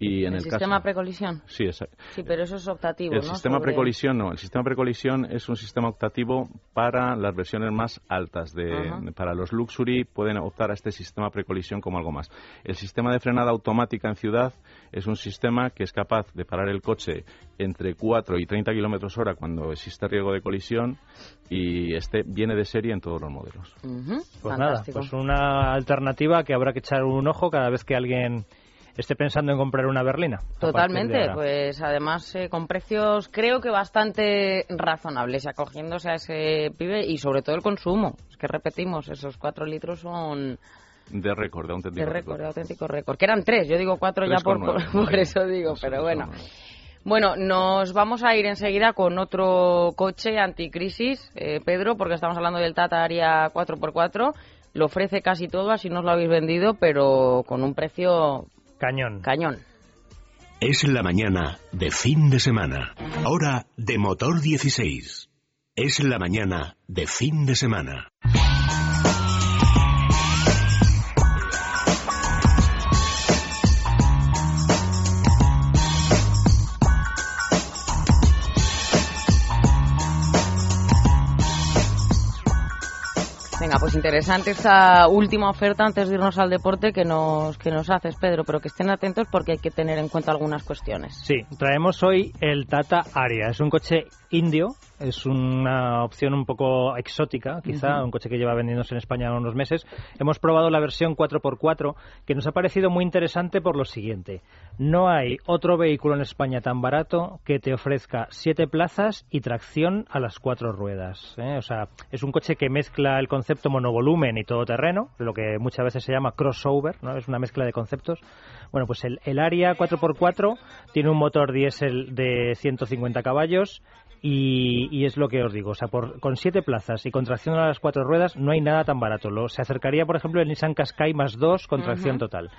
y en el, el, sistema caso precolisión. sí, Sí, pero eso es optativo, el ¿no? sistema Sobre- precolisión no, el sistema precolisión es un sistema optativo para las versiones más altas de, para los luxury pueden optar a este sistema precolisión como algo más. El sistema de frenada automática en ciudad es un sistema que es capaz de parar el coche entre 4 y 30 kilómetros hora cuando existe riesgo de colisión y este viene de serie en todos los modelos. Pues nada, pues una alternativa que habrá que echar un ojo cada vez que alguien esté pensando en comprar una berlina. de Totalmente, pues además eh, con precios creo que bastante razonables, acogiéndose a ese pibe y sobre todo el consumo. Es que repetimos, esos cuatro litros son De récord, de de auténtico récord, de auténtico récord. Que eran tres, yo digo cuatro ya por, por, eso digo, pero bueno. Bueno, nos vamos a ir enseguida con otro coche anticrisis, eh, Pedro, porque estamos hablando del Tata Aria 4x4. Lo ofrece casi todo, así nos lo habéis vendido, pero con un precio Cañón. cañón. Es la mañana de fin de semana. Hora de motor 16. Es la mañana de fin de semana. Venga, pues interesante esta última oferta antes de irnos al deporte que nos, que nos haces, Pedro, pero que estén atentos porque hay que tener en cuenta algunas cuestiones. Sí, traemos hoy el Tata Aria. Es un coche indio, es una opción un poco exótica, quizá, un coche que lleva vendiéndose en España unos meses. Hemos probado la versión 4x4, que nos ha parecido muy interesante por lo siguiente. No hay otro vehículo en España tan barato que te ofrezca siete plazas y tracción a las cuatro ruedas. ¿eh? O sea, es un coche que mezcla el concepto monovolumen y todoterreno, lo que muchas veces se llama crossover, ¿no? Es una mezcla de conceptos. Bueno, pues el, el Aria 4x4 tiene un motor diésel de 150 caballos y, y es lo que os digo, o sea, por, con siete plazas y con tracción a las cuatro ruedas no hay nada tan barato. Lo, se acercaría, por ejemplo, el Nissan Qashqai más 2 con tracción Ujú. total.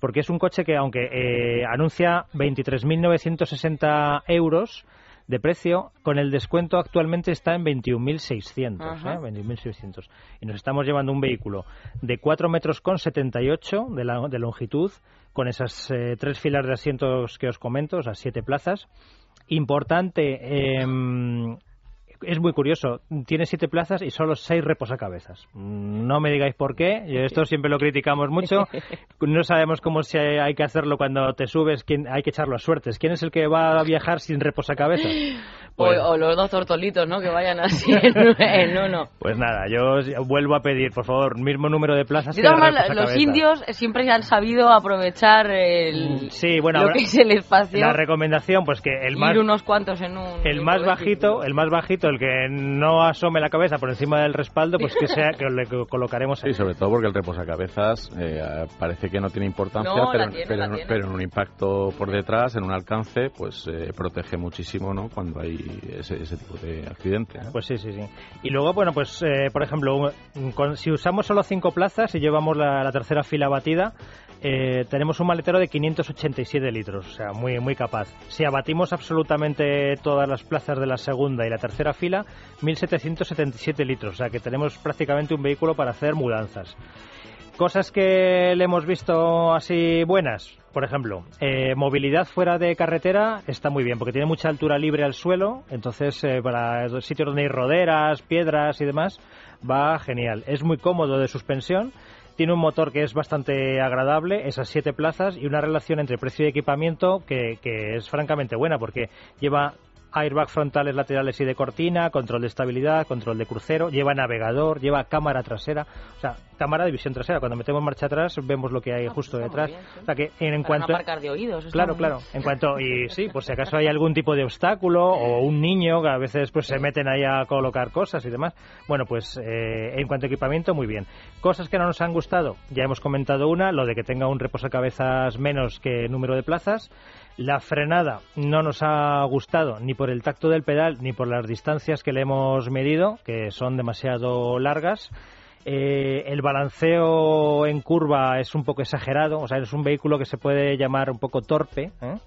Porque es un coche que, aunque eh, anuncia 23.960 euros, de precio. Con el descuento actualmente está en 21.600. ¿eh? 21.600. Y nos estamos llevando un vehículo de 4 metros con 78 de, la, de longitud, con esas eh, tres filas de asientos que os comento, esas siete plazas. Importante, eh, es muy curioso. Tiene siete plazas y solo seis reposacabezas. No me digáis por qué. Esto siempre lo criticamos mucho. No sabemos cómo se hay que hacerlo cuando te subes. Quién, hay que echar las suertes. ¿Quién es el que va a viajar sin reposacabezas? Pues, o, los dos tortolitos, ¿no? Que vayan así en, uno. Pues nada, yo vuelvo a pedir, por favor, mismo número de plazas. De los indios siempre han sabido aprovechar el, sí, bueno, lo que es el espacio. La recomendación, pues que el más... Ir unos cuantos en un... El más bajito, el más bajito, el que no asome la cabeza por encima del respaldo, pues que sea que le colocaremos ahí. Sí, sobre todo porque el reposacabezas eh, parece que no tiene importancia, pero, pero, en un impacto por detrás, en un alcance, pues eh, protege muchísimo, ¿no? Cuando hay ese, tipo de accidente. Pues sí, sí, sí. Y luego, bueno, pues eh, por ejemplo, si usamos solo cinco plazas y llevamos la, tercera fila batida, eh, tenemos un maletero de 587 litros, o sea, muy, muy capaz. Si abatimos absolutamente todas las plazas de la segunda y la tercera fila, 1.777 litros, o sea que tenemos prácticamente un vehículo para hacer mudanzas. Cosas que le hemos visto así buenas, por ejemplo, eh, movilidad fuera de carretera está muy bien porque tiene mucha altura libre al suelo, entonces eh, para sitios donde hay roderas, piedras y demás va genial. Es muy cómodo de suspensión, tiene un motor que es bastante agradable, esas siete plazas y una relación entre precio y equipamiento que, que es francamente buena porque lleva airbag frontales laterales y de cortina, control de estabilidad, control de crucero, lleva navegador, lleva cámara trasera, o sea, cámara de visión trasera. Cuando metemos marcha atrás vemos lo que hay ah, pues justo detrás. O sea que en, cuanto de oídos. Claro, claro. En cuanto y sí, pues si acaso hay algún tipo de obstáculo o un niño que a veces pues se meten ahí a colocar cosas y demás. Bueno, pues eh, en cuanto a equipamiento muy bien. Cosas que no nos han gustado, ya hemos comentado una, lo de que tenga un reposacabezas menos que número de plazas. La frenada no nos ha gustado ni por el tacto del pedal ni por las distancias que le hemos medido, que son demasiado largas. Eh, el balanceo en curva es un poco exagerado, o sea, es un vehículo que se puede llamar un poco torpe. ¿eh?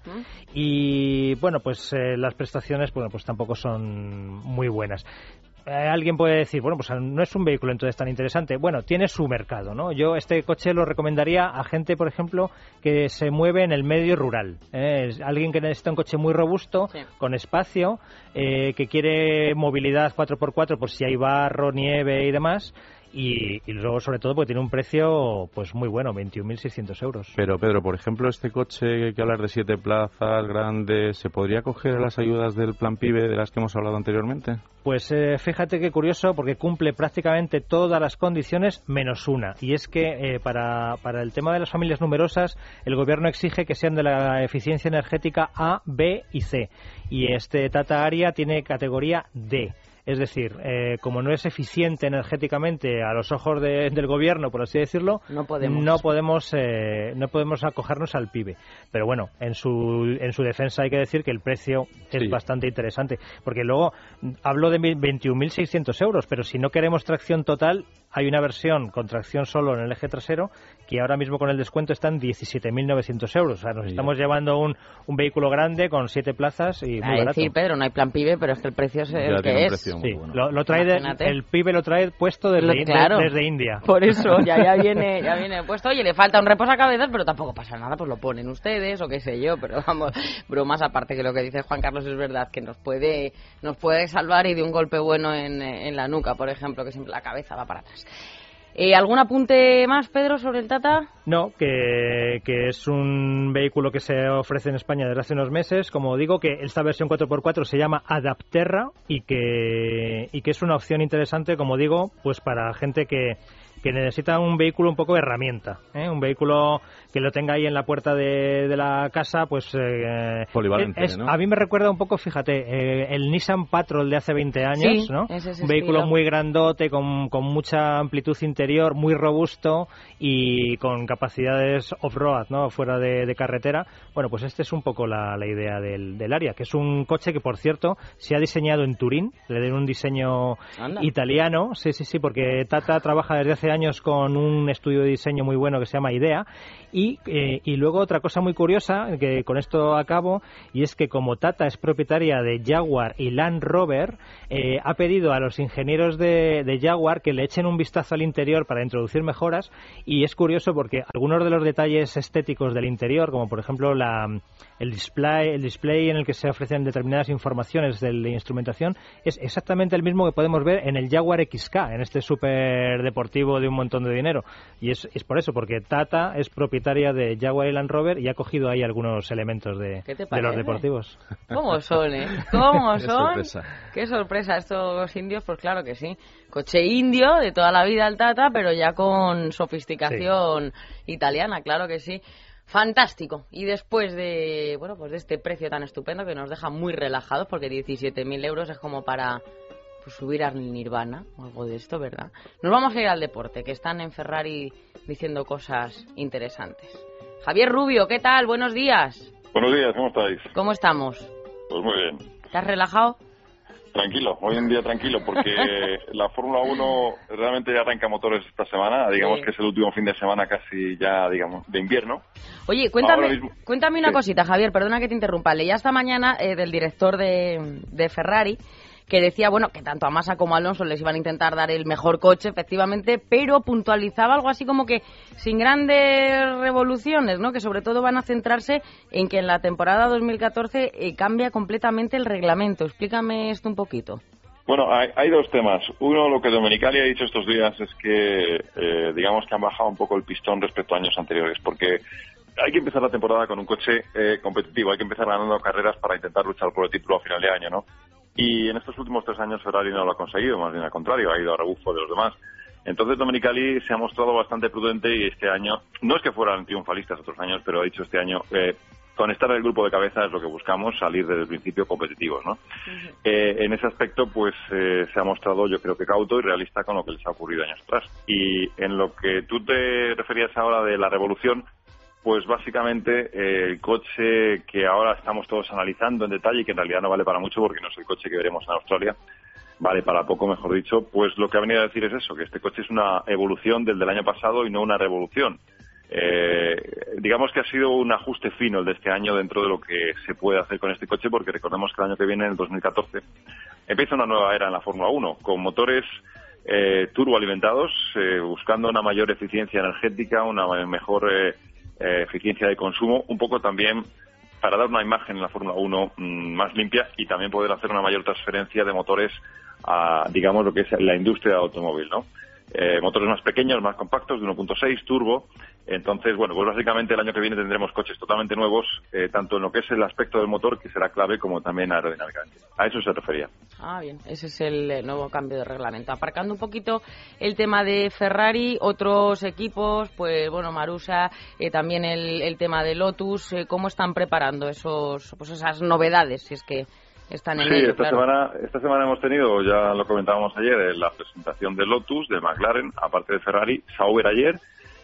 Y bueno, pues eh, las prestaciones, bueno, pues tampoco son muy buenas. Eh, alguien puede decir, bueno, pues no es un vehículo entonces tan interesante. Bueno, tiene su mercado, ¿no? Yo este coche lo recomendaría a gente, por ejemplo, que se mueve en el medio rural. ¿eh? alguien que necesita un coche muy robusto, con espacio, eh, que quiere movilidad 4x4 por si hay barro, nieve y demás y, luego sobre todo porque tiene un precio pues muy bueno, 21.600 euros. Pero Pedro, por ejemplo, este coche que hablas de siete plazas, grande, ¿se podría coger a las ayudas del plan PIBE de las que hemos hablado anteriormente? Pues eh, fíjate qué curioso porque cumple prácticamente todas las condiciones menos una y es que eh, para, para el tema de las familias numerosas el gobierno exige que sean de la eficiencia energética A, B y C y este Tata Aria tiene categoría D. Es decir, eh, como no es eficiente energéticamente a los ojos del gobierno, por así decirlo, no podemos, no podemos, eh, no podemos acogernos al PIB. Pero bueno, en su, en su defensa hay que decir que el precio es bastante interesante. Porque luego hablo de 21.600 euros, pero si no queremos tracción total, hay una versión con tracción solo en el eje trasero que ahora mismo con el descuento está en 17.900 euros. O sea, nos estamos llevando un, un vehículo grande con siete plazas y muy barato. Sí, Pedro, no hay plan PIB, pero es que el precio es el que es. Sí, lo, trae el PIB lo trae puesto desde, desde India. Por eso, ya, ya, viene, ya viene puesto. Oye, le falta un reposacabezas, pero tampoco pasa nada, pues lo ponen ustedes o qué sé yo. Pero vamos, bromas aparte que lo que dice Juan Carlos es verdad, que nos puede, nos puede salvar y de un golpe bueno en, en la nuca, por ejemplo, que siempre la cabeza va para atrás. Eh, ¿Algún apunte más, Pedro, sobre el Tata? No, que, es un vehículo que se ofrece en España desde hace unos meses. Como digo, que esta versión 4x4 se llama Adapterra y que, y que es una opción interesante, como digo, pues para gente que, que necesita un vehículo un poco de herramienta, ¿eh? un vehículo que lo tenga ahí en la puerta de, la casa, pues... Eh, Polivalente, A mí me recuerda un poco, fíjate, eh, el Nissan Patrol de hace 20 años, ¿no? un vehículo muy grandote, con, con, mucha amplitud interior, muy robusto y con capacidades off-road, ¿no? Fuera de, carretera. Bueno, pues este es un poco la, la idea del, del, área, que es un coche que, por cierto, se ha diseñado en Turín, le den un diseño italiano, sí, sí, sí, porque Tata trabaja desde hace años con un estudio de diseño muy bueno que se llama IDEA Y, eh, y luego otra cosa muy curiosa, que con esto acabo, y es que como Tata es propietaria de Jaguar y Land Rover, eh, ha pedido a los ingenieros de, de Jaguar que le echen un vistazo al interior para introducir mejoras. Y es curioso porque algunos de los detalles estéticos del interior, como por ejemplo la, el, display, el display en el que se ofrecen determinadas informaciones de la instrumentación, es exactamente el mismo que podemos ver en el Jaguar XK, en este super deportivo de un montón de dinero. Y es, es por eso, porque Tata es propietaria de Jaguar y Land Rover y ha cogido ahí algunos elementos de, ¿Qué de los deportivos. ¿Cómo son, eh? ¿Cómo Qué son? sorpresa. Qué sorpresa. Estos indios, pues claro que sí. Coche indio de toda la vida el Tata, pero ya con sofisticación italiana, claro que sí. Fantástico. Y después de, bueno, pues de este precio tan estupendo que nos deja muy relajados, porque 17.000 euros es como para pues, subir al Nirvana o algo de esto, ¿verdad? Nos vamos a ir al deporte, que están en Ferrari diciendo cosas interesantes. Javier Rubio, ¿qué tal? Buenos días. Buenos días, ¿cómo estáis? ¿Cómo estamos? Pues muy bien. ¿Te has relajado? Tranquilo, hoy en día tranquilo, porque la Fórmula 1 realmente ya arranca motores esta semana, digamos Sí. que es el último fin de semana casi ya, digamos, de invierno. Oye, cuéntame, cuéntame una Sí. cosita, Javier, perdona que te interrumpa. Leía esta mañana eh, del director de, de Ferrari que decía, bueno, que tanto a Massa como a Alonso les iban a intentar dar el mejor coche, efectivamente, pero puntualizaba algo así como que sin grandes revoluciones, ¿no? Que sobre todo van a centrarse en que en la temporada 2014 eh, cambia completamente el reglamento. Explícame esto un poquito. Bueno, hay, hay dos temas. Uno, lo que Domenicali ha dicho estos días es que, eh, digamos que han bajado un poco el pistón respecto a años anteriores, porque hay que empezar la temporada con un coche eh, competitivo, hay que empezar ganando carreras para intentar luchar por el título a final de año, ¿no? Y en estos últimos tres años Ferrari no lo ha conseguido, más bien al contrario, ha ido a rebufo de los demás. Entonces Domenicali se ha mostrado bastante prudente y este año, no es que fueran triunfalistas otros años, pero ha dicho este año, eh, con estar en el grupo de cabeza es lo que buscamos, salir desde el principio competitivos, ¿no? Eh, en ese aspecto, pues eh, se ha mostrado, yo creo que cauto y realista con lo que les ha ocurrido años atrás. Y en lo que tú te referías ahora de la revolución, pues básicamente eh, el coche que ahora estamos todos analizando en detalle, que en realidad no vale para mucho porque no es el coche que veremos en Australia, vale para poco, mejor dicho, pues lo que ha venido a decir es eso, que este coche es una evolución del del año pasado y no una revolución. Eh, digamos que ha sido un ajuste fino el de este año dentro de lo que se puede hacer con este coche, porque recordemos que el año que viene, en el 2014, empieza una nueva era en la Fórmula 1, con motores eh, turboalimentados, eh, buscando una mayor eficiencia energética, una mejor eh, eficiencia de consumo, un poco también para dar una imagen en la Fórmula 1 mm, más limpia y también poder hacer una mayor transferencia de motores a, digamos, lo que es la industria del automóvil, ¿no? Eh, motores más pequeños, más compactos, de 1.6, turbo. Entonces, bueno, pues básicamente el año que viene tendremos coches totalmente nuevos, eh, tanto en lo que es el aspecto del motor, que será clave, como también aerodinámicamente. A eso se refería. Ah, bien, ese es el eh, nuevo cambio de reglamento. Aparcando un poquito el tema de Ferrari, otros equipos, pues bueno, Marusa, eh, también el, el tema de Lotus, eh, ¿cómo están preparando esos, pues esas novedades, si es que están en Sí, ello, esta claro? semana, esta semana hemos tenido, ya lo comentábamos ayer, eh, la presentación de Lotus, de McLaren, aparte de Ferrari, Sauber ayer,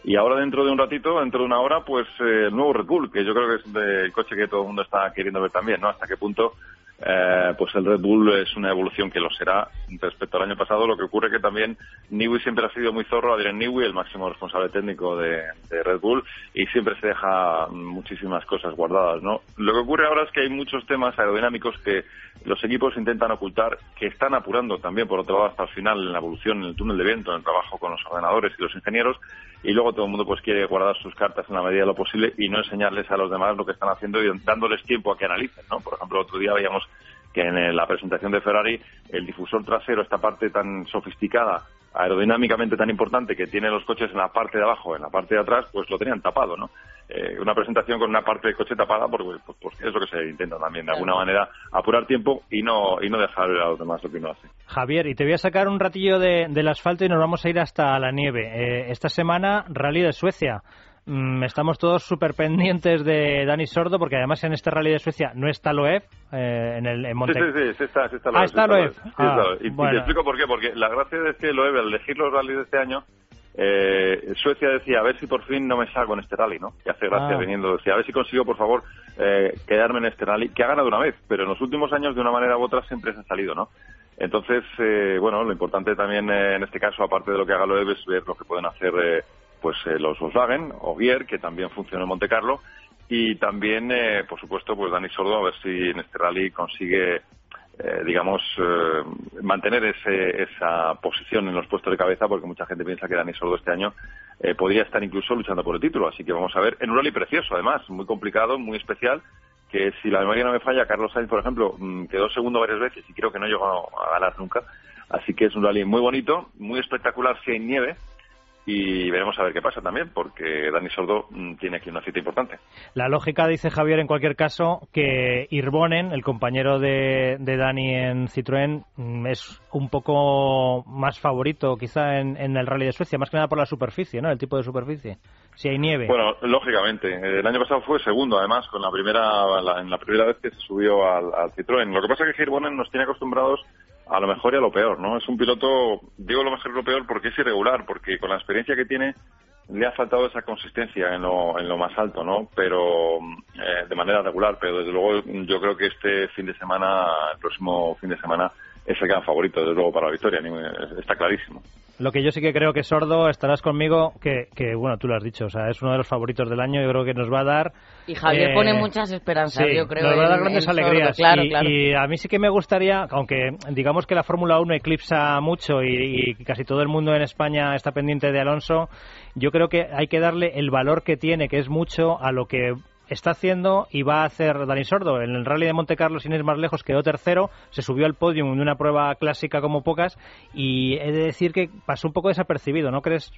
y ahora dentro de un ratito, dentro de una hora, pues eh, el nuevo Red Bull, que yo creo que es de- el coche que todo el mundo está queriendo ver también, ¿no? Hasta qué punto eh, pues el Red Bull es una evolución que lo será respecto al año pasado. Lo que ocurre que también Newey siempre ha sido muy zorro, Adrian Newey, el máximo responsable técnico de, de Red Bull, y siempre se deja muchísimas cosas guardadas, ¿no? Lo que ocurre ahora es que hay muchos temas aerodinámicos que los equipos intentan ocultar, que están apurando también, por otro lado, hasta el final en la evolución, en el túnel de viento, en el trabajo con los ordenadores y los ingenieros, y luego todo el mundo pues quiere guardar sus cartas en la medida de lo posible y no enseñarles a los demás lo que están haciendo y dándoles tiempo a que analicen, ¿no? Por ejemplo, otro día veíamos que en eh, la presentación de Ferrari el difusor trasero, esta parte tan sofisticada, aerodinámicamente tan importante que tienen los coches en la parte de abajo, en la parte de atrás, pues lo tenían tapado, ¿no? Eh, una presentación con una parte del coche tapada porque, pues, porque es lo que se intenta también, de alguna manera, apurar tiempo y no, y no dejar a los demás lo que uno hace. Javier, y te voy a sacar un ratillo de- del asfalto y nos vamos a ir hasta la nieve. Eh, esta semana, Rally de Suecia. Mm, estamos todos súper pendientes de Dani Sordo, porque además en este Rally de Suecia no está Loeb eh, en el en Monte. Sí, sí, sí, sí está, sí está Ah, Loeb, está sí Loeb. Sí, Ah, está Loeb. Y, y bueno. te explico por qué, porque la gracia es que Loeb, al elegir los rallies de este año, eh, Suecia decía, a ver si por fin no me salgo en este rally, ¿no? Y hace gracia Ah. viniendo, decía, a ver si consigo, por favor, eh, quedarme en este rally, que ha ganado una vez, pero en los últimos años, de una manera u otra, siempre se ha salido, ¿no? Entonces, eh, bueno, lo importante también eh, en este caso, aparte de lo que haga Loeb, es ver lo que pueden hacer, eh, pues los Volkswagen, Ogier, que también funciona en Monte Carlo, y también, por supuesto, pues Dani Sordo, a ver si en este rally consigue eh, digamos, eh, mantener ese, esa posición en los puestos de cabeza, porque mucha gente piensa que Dani Sordo este año eh, podría estar incluso luchando por el título. Así que vamos a ver, en un rally precioso, además, muy complicado, muy especial, que si la memoria no me falla, Carlos Sainz, por ejemplo, mm, quedó segundo varias veces y creo que no llegó a ganar nunca. Así que es un rally muy bonito, muy espectacular si hay nieve, y veremos a ver qué pasa también, porque Dani Sordo mm, tiene aquí una cita importante. La lógica, dice Javier, en cualquier caso, que Irbonen, el compañero de, de Dani en Citroën, mm, es un poco más favorito quizá en, el Rally de Suecia, más que nada por la superficie, ¿no? El tipo de superficie. Si hay nieve. Bueno, lógicamente. El año pasado fue segundo, además, con la primera, en la primera vez que se subió al, al Citroën. Lo que pasa es que Irbonen nos tiene acostumbrados a lo mejor y a lo peor, ¿no? Es un piloto, digo lo mejor y lo peor porque es irregular, porque con la experiencia que tiene le ha faltado esa consistencia en lo, en lo más alto, ¿no? Pero eh, de manera regular, pero desde luego yo creo que este fin de semana, el próximo fin de semana, es el gran favorito, desde luego, para la victoria, está clarísimo. Lo que yo sí que creo que Sordo, estarás conmigo, que, que, bueno, tú lo has dicho, o sea, es uno de los favoritos del año, yo creo que nos va a dar... Y Javier pone eh, muchas esperanzas, yo creo. nos va a dar grandes alegrías. y, a mí sí que me gustaría, aunque digamos que la Fórmula 1 eclipsa mucho y, y casi todo el mundo en España está pendiente de Alonso, yo creo que hay que darle el valor que tiene, que es mucho, a lo que está haciendo y va a hacer Dani Sordo. En el Rally de Monte Carlo, sin ir más lejos, quedó tercero, se subió al podio en una prueba clásica como pocas y he de decir que pasó un poco desapercibido, ¿no crees?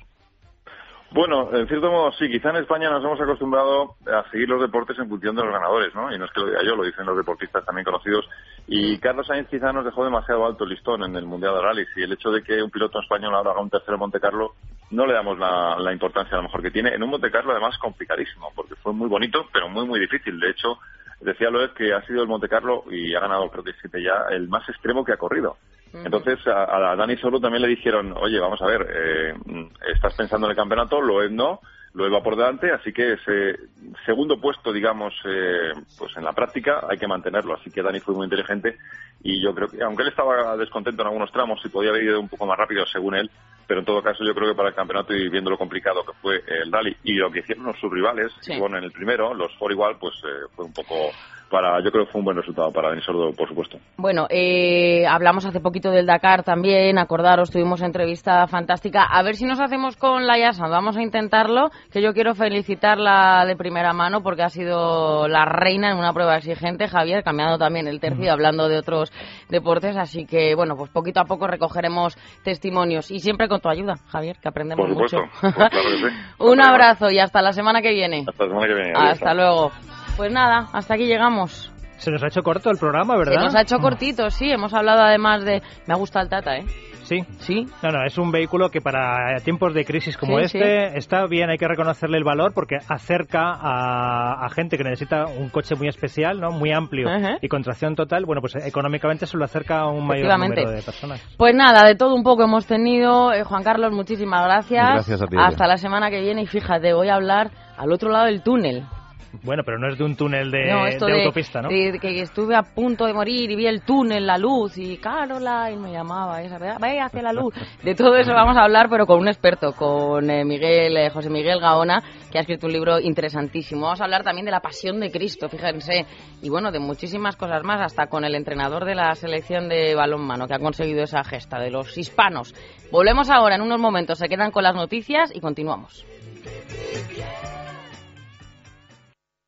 Bueno, en cierto modo sí, quizá en España nos hemos acostumbrado a seguir los deportes en función de los ganadores, ¿no? Y no es que lo diga yo, lo dicen los deportistas también conocidos. Y Carlos Sainz quizá nos dejó demasiado alto el listón en el Mundial de Rallys y el hecho de que un piloto español ahora haga un tercero en Monte Carlo no le damos la, la importancia a lo mejor que tiene. En un Monte Carlo además complicadísimo, porque fue muy bonito, pero muy muy difícil. De hecho, decía Loeb que ha sido el Monte Carlo y ha ganado creo que siete ya el más extremo que ha corrido. Entonces a, Dani Solo también le dijeron, oye, vamos a ver, eh, estás pensando en el campeonato, lo es no, lo va por delante, así que ese segundo puesto, digamos, eh, pues en la práctica hay que mantenerlo. Así que Dani fue muy inteligente y yo creo que, aunque él estaba descontento en algunos tramos y podía haber ido un poco más rápido según él, pero en todo caso yo creo que para el campeonato y viendo lo complicado que fue el rally y lo que hicieron sus rivales, bueno, en el primero, los Ford igual, pues eh, fue un poco para, yo creo que fue un buen resultado para Denis Sordo, por supuesto. Bueno, eh, hablamos hace poquito del Dakar también, acordaros, tuvimos entrevista fantástica. A ver si nos hacemos con la Yasa, vamos a intentarlo, que yo quiero felicitarla de primera mano porque ha sido la reina en una prueba exigente, Javier, cambiando también el tercio, hablando de otros deportes, así que bueno, pues poquito a poco recogeremos testimonios y siempre con tu ayuda, Javier, que aprendemos mucho. Pues un abrazo y hasta la semana que viene. Hasta la semana que viene. Hasta luego. Pues nada, hasta aquí llegamos. Se nos ha hecho corto el programa, ¿verdad? Se nos ha hecho cortito, sí. Hemos hablado además de... Me ha gustado el Tata, ¿eh? Sí. Sí. No, no, es un vehículo que para tiempos de crisis como este está bien, hay que reconocerle el valor porque acerca a, gente que necesita un coche muy especial, ¿no? Muy amplio y con tracción total. Bueno, pues económicamente se lo acerca a un mayor número de personas. Pues nada, de todo un poco hemos tenido. Eh, Juan Carlos, muchísimas gracias. Gracias a ti. Hasta la semana que viene y fíjate, voy a hablar al otro lado del túnel. Bueno, pero no es de un túnel de, autopista, ¿no? De, que estuve a punto de morir y vi el túnel, la luz, y Caroline me llamaba, esa, vaya hacia la luz. De todo eso vamos a hablar, pero con un experto, con eh, Miguel, eh, José Miguel Gaona, que ha escrito un libro interesantísimo. Vamos a hablar también de la pasión de Cristo, fíjense, y bueno, de muchísimas cosas más, hasta con el entrenador de la selección de balonmano, que ha conseguido esa gesta, de los hispanos. Volvemos ahora en unos momentos, se quedan con las noticias y continuamos.